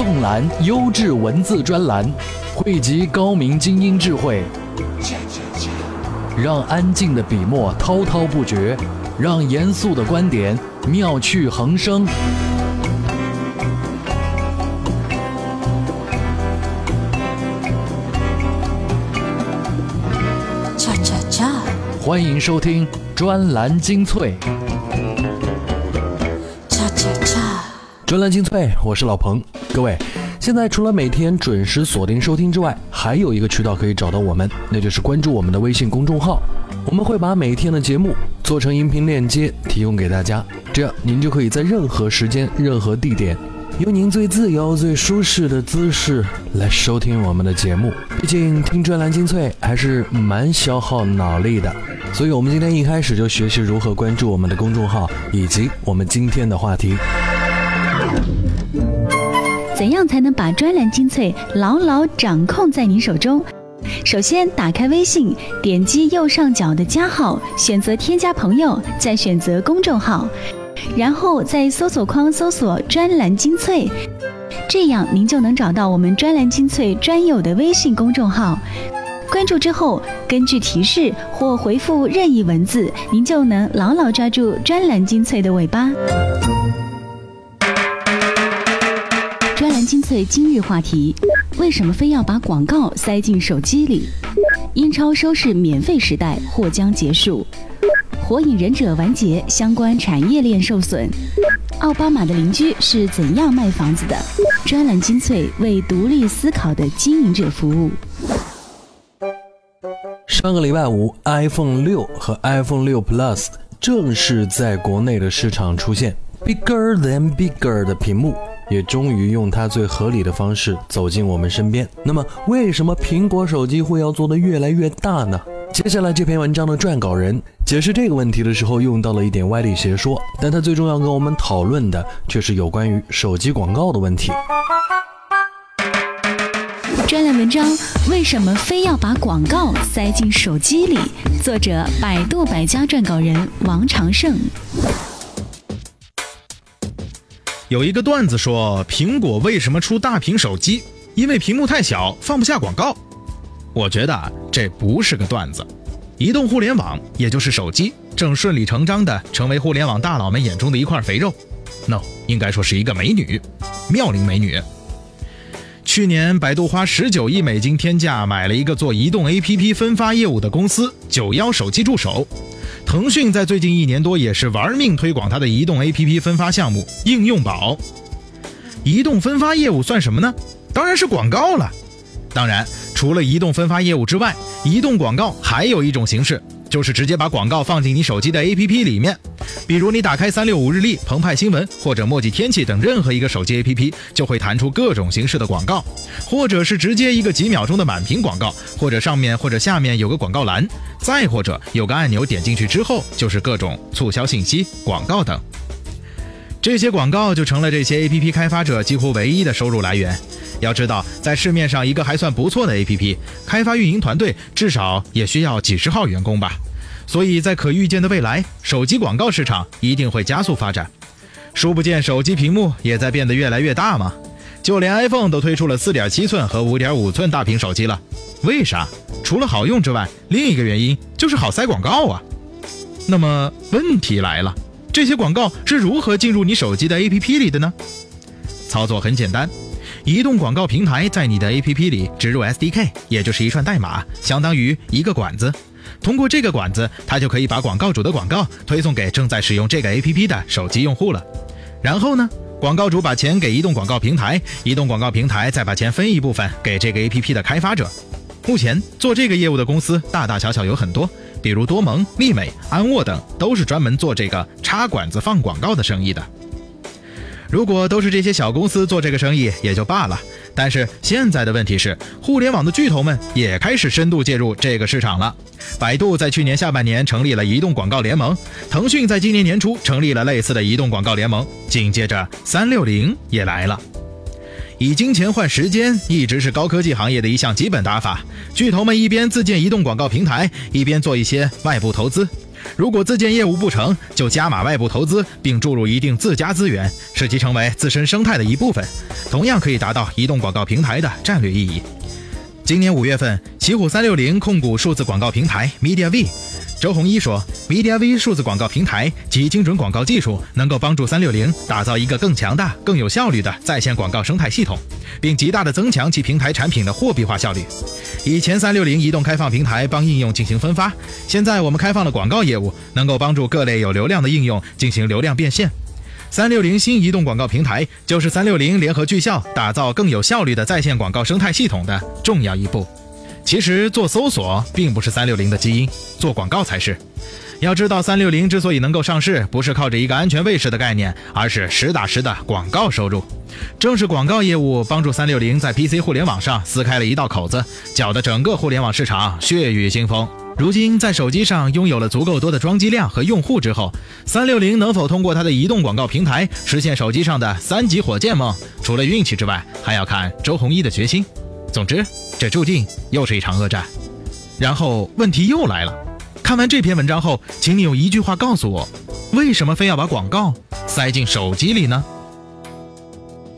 纵览优质文字专栏，汇集高明精英智慧，让安静的笔墨滔滔不绝，让严肃的观点妙趣横生。恰恰恰，欢迎收听专栏精粹。专栏精粹，我是老彭。各位，现在除了每天准时锁定收听之外，还有一个渠道可以找到我们，那就是关注我们的微信公众号。我们会把每天的节目做成音频链接提供给大家，这样您就可以在任何时间、任何地点，用您最自由、最舒适的姿势来收听我们的节目。毕竟听专栏精粹还是蛮消耗脑力的，所以我们今天一开始就学习如何关注我们的公众号，以及我们今天的话题。把专栏精粹牢牢掌控在您手中？首先，打开微信，点击右上角的加号，选择添加朋友，再选择公众号，然后在搜索框搜索“专栏精粹”，这样您就能找到我们专栏精粹专有的微信公众号。关注之后，根据提示或回复任意文字，您就能牢牢抓住专栏精粹的尾巴。今日话题：为什么非要把广告塞进手机里？英超收视免费时代或将结束？火影忍者完结，相关产业链受损？奥巴马的邻居是怎样卖房子的？专栏精粹为独立思考的经营者服务。上个礼拜五，iPhone 六和 iPhone 六 Plus 正式在国内的市场出现，bigger than bigger 的屏幕也终于用它最合理的方式走进我们身边。那么，为什么苹果手机会要做得越来越大呢？接下来这篇文章的撰稿人解释这个问题的时候，用到了一点歪理邪说，但他最终要跟我们讨论的却是有关于手机广告的问题。专栏文章：为什么非要把广告塞进手机里？作者：百度百家撰稿人王长胜。有一个段子说，苹果为什么出大屏手机？因为屏幕太小，放不下广告。我觉得，这不是个段子。移动互联网，也就是手机，正顺理成章地成为互联网大佬们眼中的一块肥肉。no，应该说是一个美女，妙龄美女。去年，百度花十九亿美金天价买了一个做移动 APP 分发业务的公司——九幺手机助手。腾讯在最近一年多也是玩命推广它的移动 APP 分发项目“应用宝”。移动分发业务算什么呢？当然是广告了。当然，除了移动分发业务之外，移动广告还有一种形式，就是直接把广告放进你手机的 APP 里面。比如你打开三六五日历、澎湃新闻或者墨迹天气等任何一个手机 APP，就会弹出各种形式的广告，或者是直接一个几秒钟的满屏广告，或者上面或者下面有个广告栏，再或者有个按钮点进去之后就是各种促销信息、广告等。这些广告就成了这些 APP 开发者几乎唯一的收入来源。要知道，在市面上一个还算不错的 APP，开发运营团队至少也需要几十号员工吧。所以在可预见的未来，手机广告市场一定会加速发展。殊不见，手机屏幕也在变得越来越大嘛。就连 iPhone 都推出了4.7寸和5.5寸大屏手机了。为啥？除了好用之外，另一个原因就是好塞广告啊。那么问题来了，这些广告是如何进入你手机的 APP 里的呢？操作很简单。移动广告平台在你的 APP 里植入 SDK，也就是一串代码，相当于一个管子。通过这个管子，它就可以把广告主的广告推送给正在使用这个 APP 的手机用户了。然后呢，广告主把钱给移动广告平台，移动广告平台再把钱分一部分给这个 APP 的开发者。目前做这个业务的公司大大小小有很多，比如多蒙、丽美、安沃等，都是专门做这个插管子放广告的生意的。如果都是这些小公司做这个生意也就罢了，但是现在的问题是，互联网的巨头们也开始深度介入这个市场了。百度在去年下半年成立了移动广告联盟，腾讯在今年年初成立了类似的移动广告联盟，紧接着三六零也来了。以金钱换时间，一直是高科技行业的一项基本打法。巨头们一边自建移动广告平台，一边做一些外部投资。如果自建业务不成就加码外部投资，并注入一定自家资源，使其成为自身生态的一部分，同样可以达到移动广告平台的战略意义。今年五月份，奇虎三六零控股数字广告平台 MediaV。周鸿祎说，MediaV 数字广告平台及精准广告技术能够帮助三六零打造一个更强大、更有效率的在线广告生态系统，并极大的增强其平台产品的货币化效率。以前三六零移动开放平台帮应用进行分发，现在我们开放了广告业务，能够帮助各类有流量的应用进行流量变现。三六零新移动广告平台就是三六零联合聚效打造更有效率的在线广告生态系统的重要一步。其实做搜索并不是三六零的基因，做广告才是。要知道，三六零之所以能够上市，不是靠着一个安全卫士的概念，而是实打实的广告收入。正是广告业务帮助三六零在 PC 互联网上撕开了一道口子，搅得整个互联网市场血雨腥风。如今在手机上拥有了足够多的装机量和用户之后，三六零能否通过它的移动广告平台实现手机上的三级火箭梦？除了运气之外，还要看周鸿祎的决心。总之，这注定又是一场恶战。然后问题又来了，看完这篇文章后，请你用一句话告诉我，为什么非要把广告塞进手机里呢？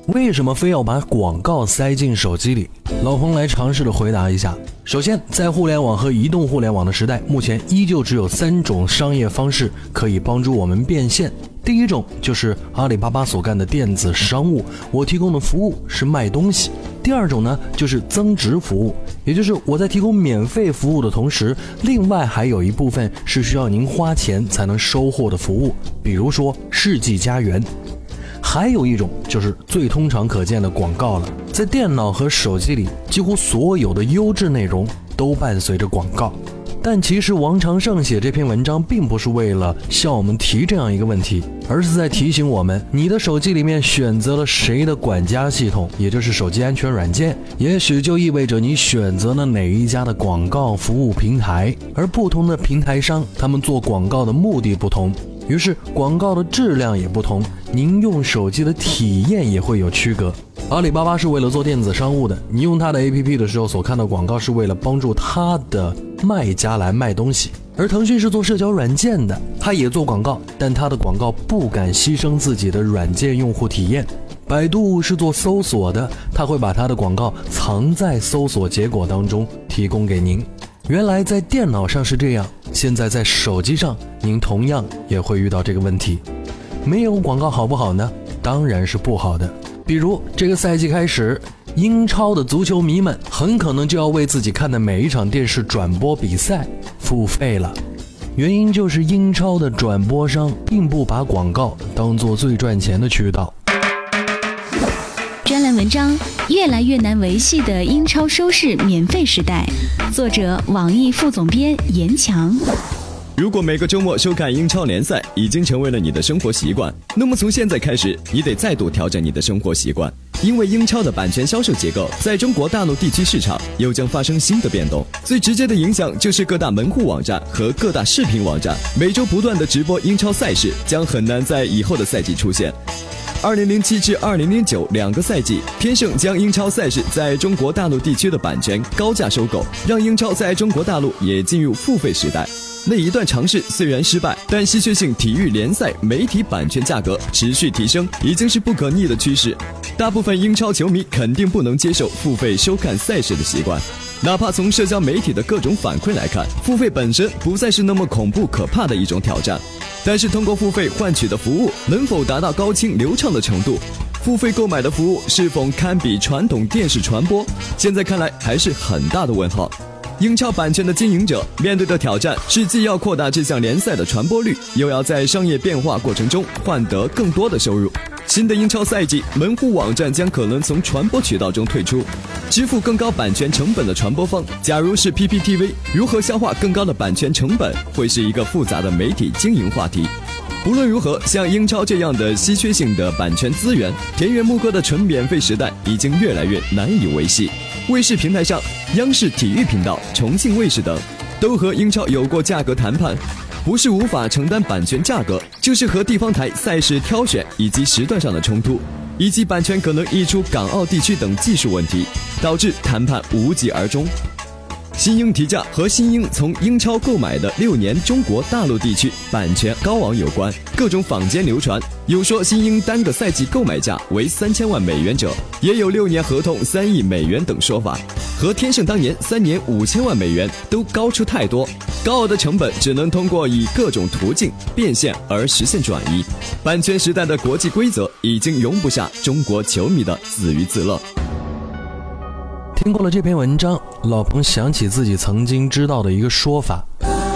为什么非要把广告塞进手机里？老彭来尝试的回答一下。首先，在互联网和移动互联网的时代，目前依旧只有三种商业方式可以帮助我们变现。第一种就是阿里巴巴所干的电子商务，我提供的服务是卖东西。第二种呢，就是增值服务，也就是我在提供免费服务的同时，另外还有一部分是需要您花钱才能收获的服务，比如说世纪家园。还有一种就是最通常可见的广告了，在电脑和手机里，几乎所有的优质内容都伴随着广告。但其实王长胜写这篇文章并不是为了向我们提这样一个问题，而是在提醒我们：你的手机里面选择了谁的管家系统，也就是手机安全软件，也许就意味着你选择了哪一家的广告服务平台。而不同的平台商，他们做广告的目的不同，于是广告的质量也不同，您用手机的体验也会有区隔。阿里巴巴是为了做电子商务的，你用它的 APP 的时候所看到广告是为了帮助它的卖家来卖东西；而腾讯是做社交软件的，它也做广告，但它的广告不敢牺牲自己的软件用户体验。百度是做搜索的，它会把它的广告藏在搜索结果当中提供给您。原来在电脑上是这样，现在在手机上，您同样也会遇到这个问题。没有广告好不好呢？当然是不好的。比如这个赛季开始，英超的足球迷们很可能就要为自己看的每一场电视转播比赛付费了。原因就是英超的转播商并不把广告当做最赚钱的渠道。专栏文章：越来越难维系的英超收视免费时代，作者：网易副总编严强。如果每个周末收看英超联赛已经成为了你的生活习惯，那么从现在开始，你得再度调整你的生活习惯，因为英超的版权销售结构在中国大陆地区市场又将发生新的变动。最直接的影响就是各大门户网站和各大视频网站每周不断的直播英超赛事，将很难在以后的赛季出现。二零零七至二零零九两个赛季，天盛将英超赛事在中国大陆地区的版权高价收购，让英超在中国大陆也进入付费时代。那一段尝试虽然失败，但稀缺性体育联赛媒体版权价格持续提升，已经是不可逆的趋势。大部分英超球迷肯定不能接受付费收看赛事的习惯，哪怕从社交媒体的各种反馈来看，付费本身不再是那么恐怖可怕的一种挑战。但是通过付费换取的服务能否达到高清流畅的程度？付费购买的服务是否堪比传统电视传播？现在看来还是很大的问号。英超版权的经营者面对的挑战是，既要扩大这项联赛的传播率，又要在商业变化过程中换得更多的收入。新的英超赛季，门户网站将可能从传播渠道中退出，支付更高版权成本的传播方，假如是 PPTV，如何消化更高的版权成本，会是一个复杂的媒体经营话题。无论如何，像英超这样的稀缺性的版权资源，田园牧歌的纯免费时代已经越来越难以维系。卫视平台上，央视体育频道、重庆卫视等，都和英超有过价格谈判，不是无法承担版权价格，就是和地方台赛事挑选以及时段上的冲突，以及版权可能溢出港澳地区等技术问题，导致谈判无疾而终。新英提价和新英从英超购买的六年中国大陆地区版权高昂有关，各种坊间流传，有说新英单个赛季购买价为三千万美元者，也有六年合同三亿美元等说法，和天盛当年三年五千万美元都高出太多。高昂的成本只能通过以各种途径变现而实现转移。版权时代的国际规则已经容不下中国球迷的自娱自乐。听过了这篇文章，老彭想起自己曾经知道的一个说法，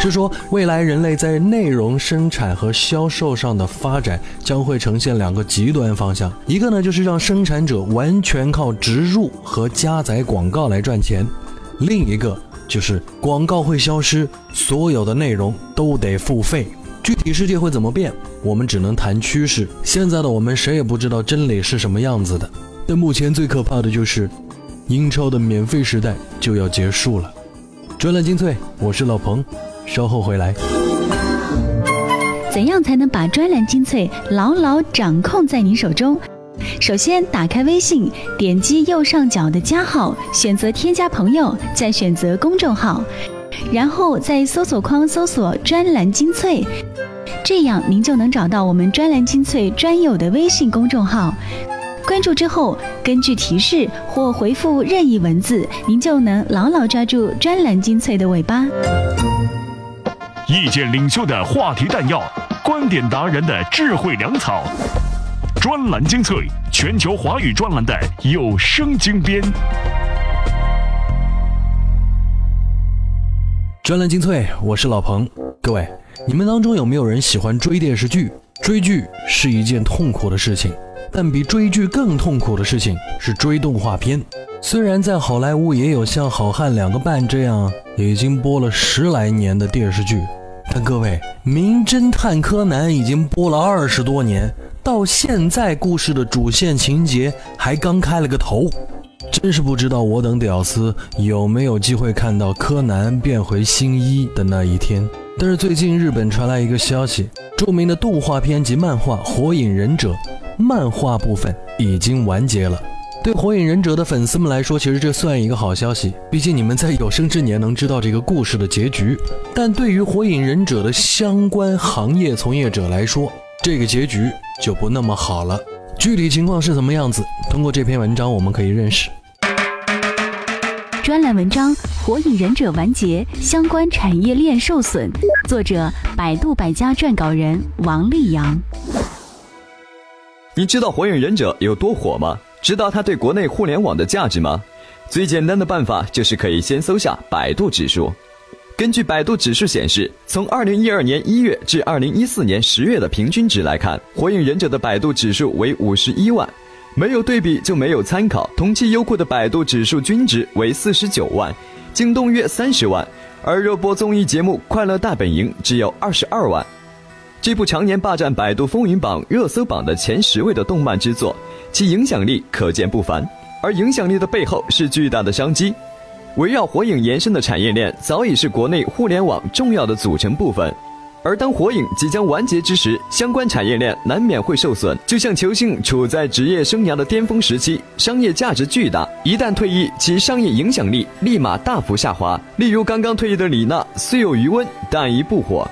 是说未来人类在内容生产和销售上的发展将会呈现两个极端方向，一个呢就是让生产者完全靠植入和加载广告来赚钱，另一个就是广告会消失，所有的内容都得付费。具体世界会怎么变，我们只能谈趋势。现在的我们谁也不知道真理是什么样子的，但目前最可怕的就是。英超的免费时代就要结束了。专栏精粹，我是老彭，稍后回来。怎样才能把专栏精粹牢牢掌控在你手中？首先，打开微信，点击右上角的加号，选择添加朋友，再选择公众号，然后在搜索框搜索“专栏精粹”，这样您就能找到我们专栏精粹专有的微信公众号。关注之后，根据提示或回复任意文字，您就能牢牢抓住专栏精粹的尾巴。意见领袖的话题弹药，观点达人的智慧粮草，专栏精粹，全球华语专栏的有声精编。专栏精粹，我是老彭。各位，你们当中有没有人喜欢追电视剧？追剧是一件痛苦的事情。但比追剧更痛苦的事情是追动画片。虽然在好莱坞也有像《好汉两个半》这样已经播了十来年的电视剧，但各位，《名侦探柯南》已经播了二十多年，到现在故事的主线情节还刚开了个头，真是不知道我等屌丝有没有机会看到柯南变回新一的那一天。但是最近日本传来一个消息，著名的动画片及漫画《火影忍者》。漫画部分已经完结了，对《火影忍者》的粉丝们来说，其实这算一个好消息，毕竟你们在有生之年能知道这个故事的结局。但对于《火影忍者》的相关行业从业者来说，这个结局就不那么好了。具体情况是怎么样子？通过这篇文章我们可以认识。专栏文章《火影忍者》完结，相关产业链受损。作者：百度百家撰稿人王立阳。你知道《火影忍者》有多火吗？知道它对国内互联网的价值吗？最简单的办法就是可以先搜下百度指数。根据百度指数显示，从二零一二年一月至二零一四年十月的平均值来看，《火影忍者》的百度指数为五十一万，没有对比就没有参考。同期优酷的百度指数均值为四十九万，京东约三十万，而热播综艺节目《快乐大本营》只有二十二万。这部常年霸占百度风云榜热搜榜的前十位的动漫之作，其影响力可见不凡。而影响力的背后是巨大的商机，围绕火影延伸的产业链早已是国内互联网重要的组成部分。而当火影即将完结之时，相关产业链难免会受损。就像球星处在职业生涯的巅峰时期，商业价值巨大，一旦退役，其商业影响力立马大幅下滑。例如刚刚退役的李娜，虽有余温，但已不火。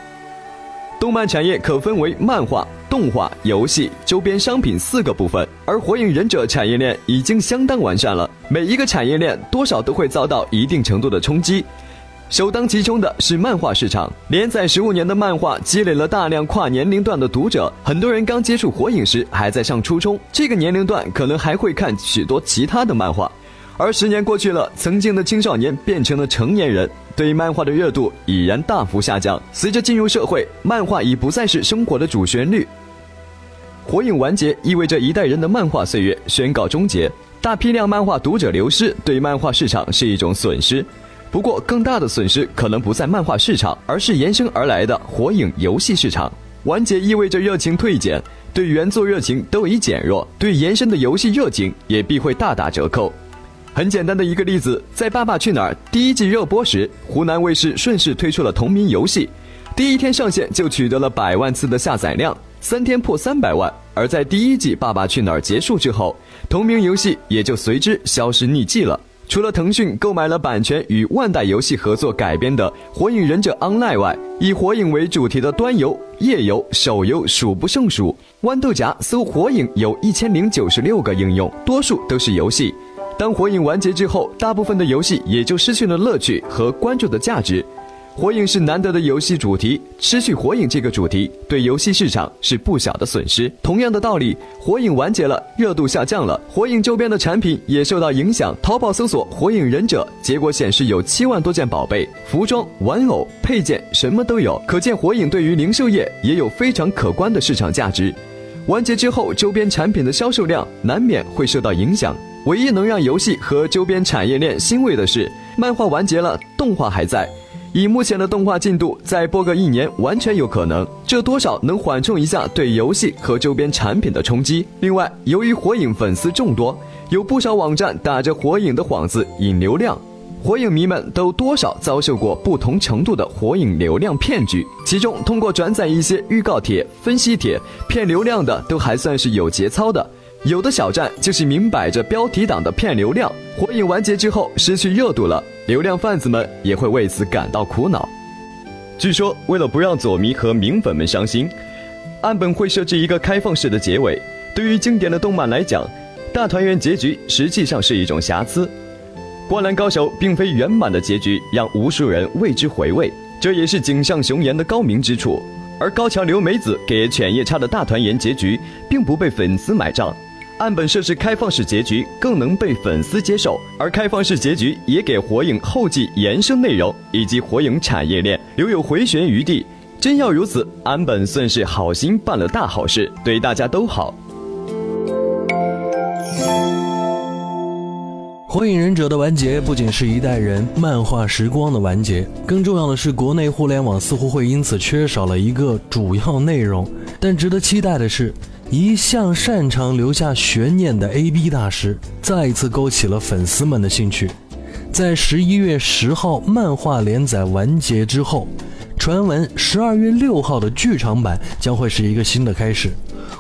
动漫产业可分为漫画、动画、游戏、周边商品四个部分，而火影忍者产业链已经相当完善了。每一个产业链多少都会遭到一定程度的冲击。首当其冲的是漫画市场，连载十五年的漫画积累了大量跨年龄段的读者。很多人刚接触火影时还在上初中，这个年龄段可能还会看许多其他的漫画。而十年过去了，曾经的青少年变成了成年人。对漫画的热度已然大幅下降。随着进入社会，漫画已不再是生活的主旋律。火影完结意味着一代人的漫画岁月宣告终结，大批量漫画读者流失，对漫画市场是一种损失。不过，更大的损失可能不在漫画市场，而是延伸而来的火影游戏市场。完结意味着热情退减，对原作热情都已减弱，对延伸的游戏热情也必会大打折扣。很简单的一个例子，在《爸爸去哪儿》第一季热播时，湖南卫视顺势推出了同名游戏，第一天上线就取得了百万次的下载量，三天破三百万。而在第一季《爸爸去哪儿》结束之后，同名游戏也就随之消失匿迹了。除了腾讯购买了版权与万代游戏合作改编的《火影忍者 Online》外，以火影为主题的端游、页游、手游数不胜数。豌豆荚搜火影有一千零九十六个应用，多数都是游戏。当火影完结之后，大部分的游戏也就失去了乐趣和关注的价值。火影是难得的游戏主题，失去火影这个主题，对游戏市场是不小的损失。同样的道理，火影完结了，热度下降了，火影周边的产品也受到影响。淘宝搜索“火影忍者”，结果显示有七万多件宝贝、服装、玩偶、配件，什么都有。可见火影对于零售业也有非常可观的市场价值。完结之后，周边产品的销售量难免会受到影响。唯一能让游戏和周边产业链欣慰的是，漫画完结了，动画还在。以目前的动画进度，再播个一年完全有可能，这多少能缓冲一下对游戏和周边产品的冲击。另外，由于火影粉丝众多，有不少网站打着火影的幌子引流量，火影迷们都多少遭受过不同程度的火影流量骗局。其中，通过转载一些预告帖、分析帖骗流量的，都还算是有节操的。有的小站就是明摆着标题党的骗流量，火影完结之后失去热度了，流量贩子们也会为此感到苦恼。据说，为了不让左迷和明粉们伤心，岸本会设置一个开放式的结尾。对于经典的动漫来讲，大团圆结局实际上是一种瑕疵。《灌篮高手》并非圆满的结局，让无数人为之回味，这也是井上雄彦的高明之处。而高桥留美子给犬夜叉的大团圆结局，并不被粉丝买账。岸本设置开放式结局更能被粉丝接受，而开放式结局也给火影后继延伸内容以及火影产业链留有回旋余地。真要如此，岸本算是好心办了大好事，对大家都好。火影忍者的完结不仅是一代人漫画时光的完结，更重要的是，国内互联网似乎会因此缺少了一个主要内容。但值得期待的是。一向擅长留下悬念的 A B 大师，再一次勾起了粉丝们的兴趣。在十一月十号漫画连载完结之后，传闻十二月六号的剧场版将会是一个新的开始。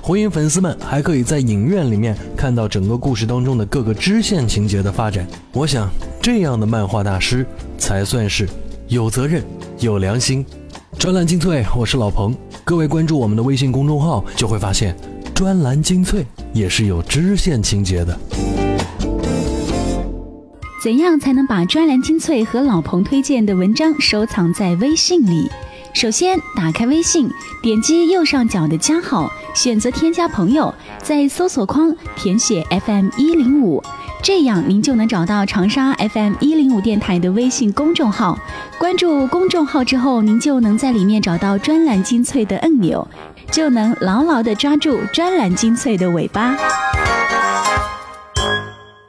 火影粉丝们还可以在影院里面看到整个故事当中的各个支线情节的发展。我想，这样的漫画大师才算是有责任、有良心。专栏精粹，我是老彭，各位关注我们的微信公众号，就会发现。专栏精粹也是有支线情节的。怎样才能把专栏精粹和老彭推荐的文章收藏在微信里？首先，打开微信，点击右上角的加号，选择添加朋友，在搜索框填写 FM 一零五，这样您就能找到长沙 FM 一零五电台的微信公众号。关注公众号之后，您就能在里面找到专栏精粹的按钮。就能牢牢地抓住专栏精粹的尾巴。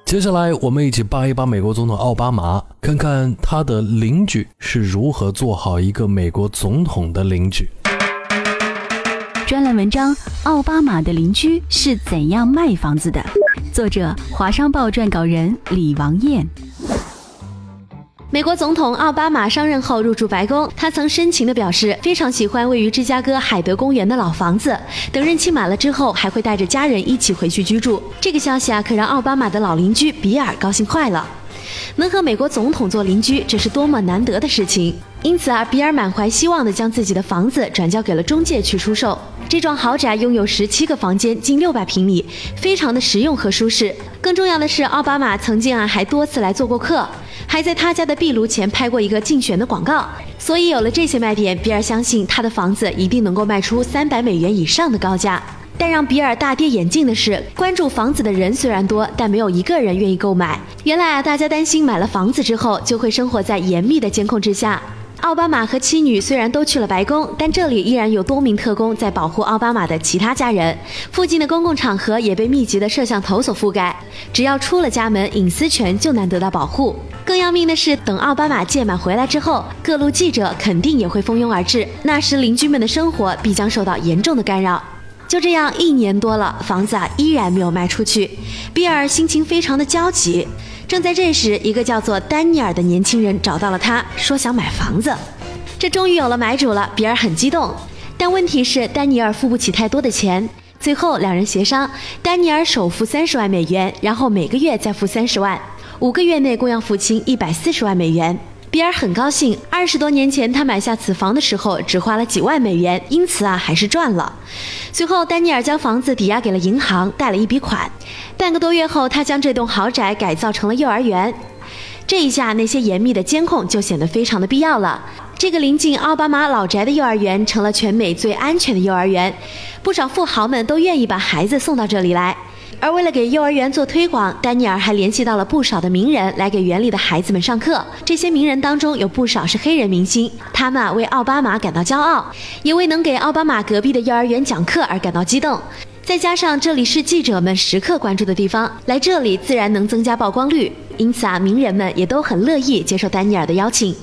接下来，我们一起扒一扒美国总统奥巴马，看看他的邻居是如何做好一个美国总统的邻居。专栏文章：奥巴马的邻居是怎样卖房子的？作者：华商报撰稿人李王艳。美国总统奥巴马上任后入住白宫，他曾深情地表示非常喜欢位于芝加哥海德公园的老房子。等任期满了之后，还会带着家人一起回去居住。这个消息啊，可让奥巴马的老邻居比尔高兴坏了。能和美国总统做邻居，这是多么难得的事情。因此啊，比尔满怀希望地将自己的房子转交给了中介去出售。这幢豪宅拥有十七个房间，近六百平米，非常的实用和舒适。更重要的是，奥巴马曾经啊还多次来做过客。还在他家的壁炉前拍过一个竞选的广告，所以有了这些卖点，比尔相信他的房子一定能够卖出三百美元以上的高价。但让比尔大跌眼镜的是，关注房子的人虽然多，但没有一个人愿意购买。原来啊，大家担心买了房子之后就会生活在严密的监控之下。奥巴马和妻女虽然都去了白宫，但这里依然有多名特工在保护奥巴马的其他家人。附近的公共场合也被密集的摄像头所覆盖，只要出了家门，隐私权就难得到保护。更要命的是，等奥巴马届满回来之后，各路记者肯定也会蜂拥而至，那时邻居们的生活必将受到严重的干扰。就这样，一年多了，房子啊依然没有卖出去，比尔心情非常的焦急。正在这时，一个叫做丹尼尔的年轻人找到了他，说想买房子。这终于有了买主了，比尔很激动。但问题是，丹尼尔付不起太多的钱。最后两人协商，丹尼尔首付三十万美元，然后每个月再付三十万，五个月内共要付清一百四十万美元。比尔很高兴，二十多年前他买下此房的时候只花了几万美元，因此啊还是赚了。随后，丹尼尔将房子抵押给了银行，贷了一笔款。半个多月后，他将这栋豪宅改造成了幼儿园。这一下，那些严密的监控就显得非常的必要了。这个临近奥巴马老宅的幼儿园成了全美最安全的幼儿园，不少富豪们都愿意把孩子送到这里来。而为了给幼儿园做推广，丹尼尔还联系到了不少的名人来给园里的孩子们上课。这些名人当中有不少是黑人明星，他们啊为奥巴马感到骄傲，也为能给奥巴马隔壁的幼儿园讲课而感到激动。再加上这里是记者们时刻关注的地方，来这里自然能增加曝光率。因此啊，名人们也都很乐意接受丹尼尔的邀请。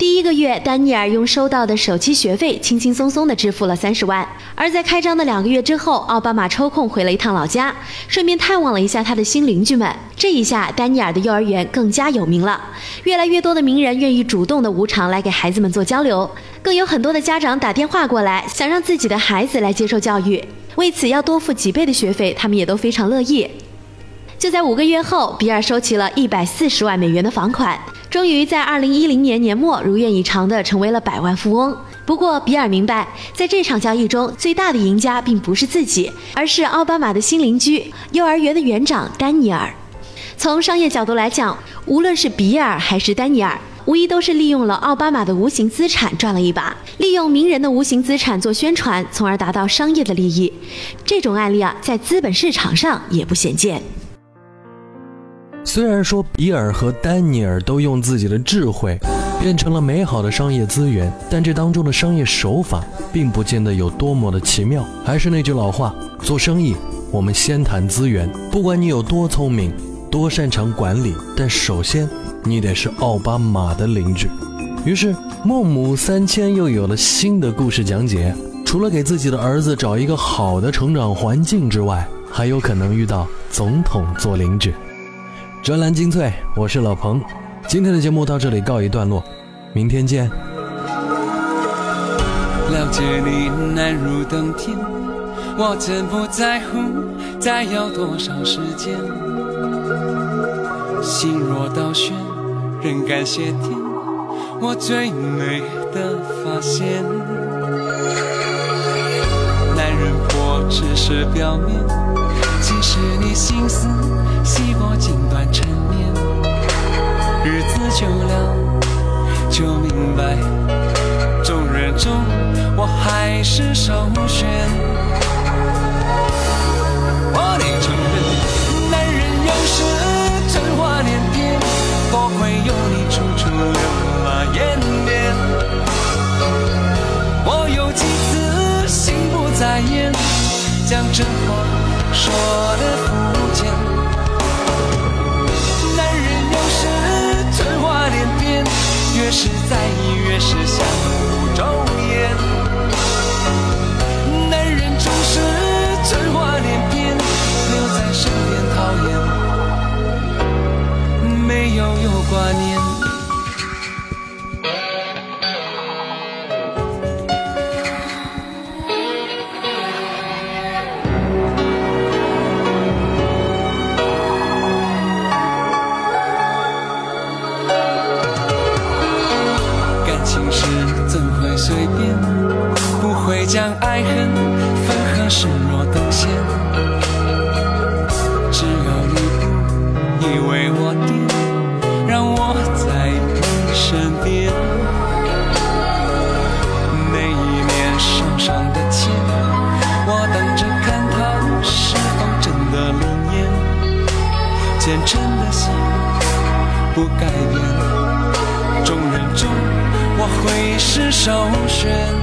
第一个月，丹尼尔用收到的首期学费轻轻松松地支付了三十万。而在开张的两个月之后，奥巴马抽空回了一趟老家，顺便探望了一下他的新邻居们。这一下，丹尼尔的幼儿园更加有名了，越来越多的名人愿意主动的无偿来给孩子们做交流，更有很多的家长打电话过来，想让自己的孩子来接受教育，为此要多付几倍的学费，他们也都非常乐意。就在五个月后，比尔收齐了一百四十万美元的房款。终于在二零一零年年末如愿以偿地成为了百万富翁。不过，比尔明白，在这场交易中，最大的赢家并不是自己，而是奥巴马的新邻居——幼儿园的园长丹尼尔。从商业角度来讲，无论是比尔还是丹尼尔，无疑都是利用了奥巴马的无形资产赚了一把，利用名人的无形资产做宣传，从而达到商业的利益。这种案例啊，在资本市场上也不鲜见。虽然说比尔和丹尼尔都用自己的智慧变成了美好的商业资源，但这当中的商业手法并不见得有多么的奇妙。还是那句老话，做生意我们先谈资源。不管你有多聪明，多擅长管理，但首先你得是奥巴马的邻居。于是孟母三迁又有了新的故事讲解。除了给自己的儿子找一个好的成长环境之外，还有可能遇到总统做邻居。专栏精粹，我是老彭。今天的节目到这里告一段落，明天见。了解你难如登天，我真不在乎再要多少时间。心若倒悬，仍感谢天，我最美的发现。男人婆只是表面，其实你心思细过锦缎陈年。日子久了，就明白，众人中我还是首选。我得承认，男人有时真话连篇，多亏有你处处留了颜面。我有几次心不在焉，将真情事怎会随便？不会将爱恨分合视若等闲。只有你你为我点，让我在你身边。那一年手上的钱，我等着看它是否真的灵验。虔诚的心不改变。是首选。